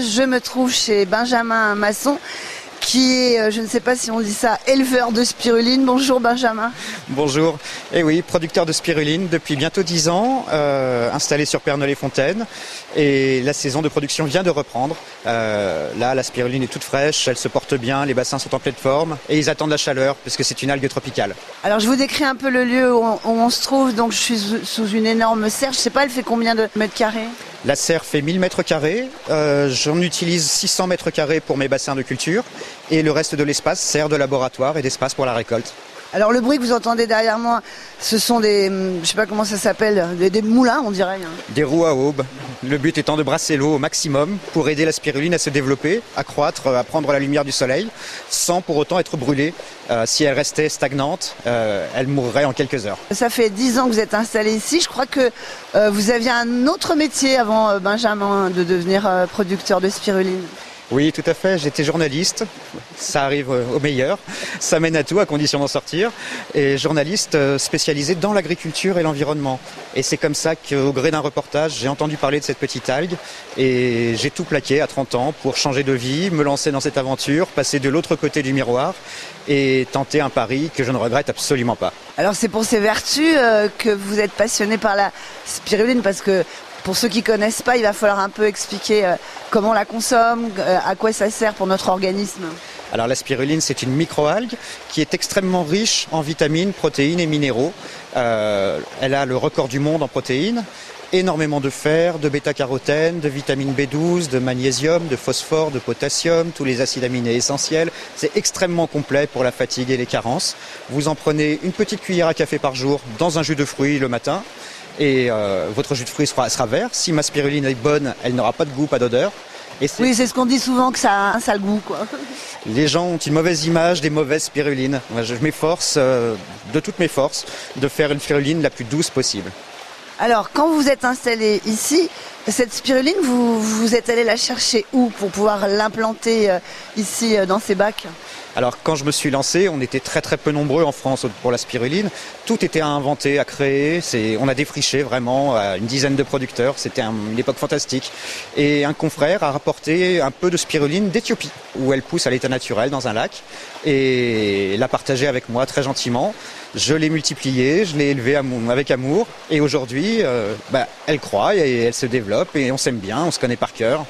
Je me trouve chez Benjamin Masson qui est, euh, je ne sais pas si on dit ça, éleveur de spiruline. Bonjour Benjamin. Bonjour. Eh oui, producteur de spiruline depuis bientôt 10 ans, euh, installé sur Pernod-les-Fontaines. Et la saison de production vient de reprendre. Euh, là, la spiruline est toute fraîche, elle se porte bien, les bassins sont en pleine forme et ils attendent la chaleur puisque c'est une algue tropicale. Alors je vous décris un peu le lieu où on, se trouve. Donc je suis sous une énorme serre. Je sais pas, elle fait combien de mètres carrés? La serre fait 1000 mètres carrés. Euh, j'en utilise 600 mètres carrés pour mes bassins de culture. Et le reste de l'espace sert de laboratoire et d'espace pour la récolte. Alors le bruit que vous entendez derrière moi, ce sont des, je sais pas comment ça s'appelle, des, moulins on dirait. Hein. Des roues à aube. Le but étant de brasser l'eau au maximum pour aider la spiruline à se développer, à croître, à prendre la lumière du soleil, sans pour autant être brûlée. Euh, si elle restait stagnante, euh, elle mourrait en quelques heures. Ça fait dix ans que vous êtes installé ici. Je crois que euh, vous aviez un autre métier avant Benjamin de devenir producteur de spiruline. Oui, tout à fait. J'étais journaliste. Ça arrive au meilleur. Ça mène à tout, à condition d'en sortir. Et journaliste euh, spécialisé dans l'agriculture et l'environnement. Et c'est comme ça qu'au gré d'un reportage, j'ai entendu parler de cette petite algue. Et j'ai tout plaqué à 30 ans pour changer de vie, me lancer dans cette aventure, passer de l'autre côté du miroir et tenter un pari que je ne regrette absolument pas. Alors c'est pour ces vertus euh, que vous êtes passionné par la spiruline parce que pour ceux qui connaissent pas, il va falloir un peu expliquer euh, comment on la consomme, euh, à quoi ça sert pour notre organisme. Alors la spiruline, c'est une microalgue qui est extrêmement riche en vitamines, protéines et minéraux. Euh, elle a le record du monde en protéines, énormément de fer, de bêta-carotène, de vitamine B12, de magnésium, de phosphore, de potassium, tous les acides aminés essentiels. C'est extrêmement complet pour la fatigue et les carences. Vous en prenez une petite cuillère à café par jour dans un jus de fruits le matin et euh, votre jus de fruits sera, sera vert. Si ma spiruline est bonne, elle n'aura pas de goût, pas d'odeur. oui, c'est ce qu'on dit souvent que ça a un sale goût. Quoi. Les gens ont une mauvaise image des mauvaises spirulines. Je m'efforce, euh, de toutes mes forces, de faire une spiruline la plus douce possible. Alors, quand vous êtes installé ici, cette spiruline, vous, vous êtes allé la chercher où pour pouvoir l'implanter euh, ici dans ces bacs? Alors quand je me suis lancé, on était très très peu nombreux en France pour la spiruline. Tout était à inventer, à créer. on a défriché vraiment une dizaine de producteurs. C'était une époque fantastique. Et un confrère a rapporté un peu de spiruline d'Éthiopie, où elle pousse à l'état naturel dans un lac, et l'a partagé avec moi très gentiment. Je l'ai multipliée, je l'ai élevée avec amour, et aujourd'hui, euh, bah, elle croît et elle se développe, et on s'aime bien, on se connaît par cœur.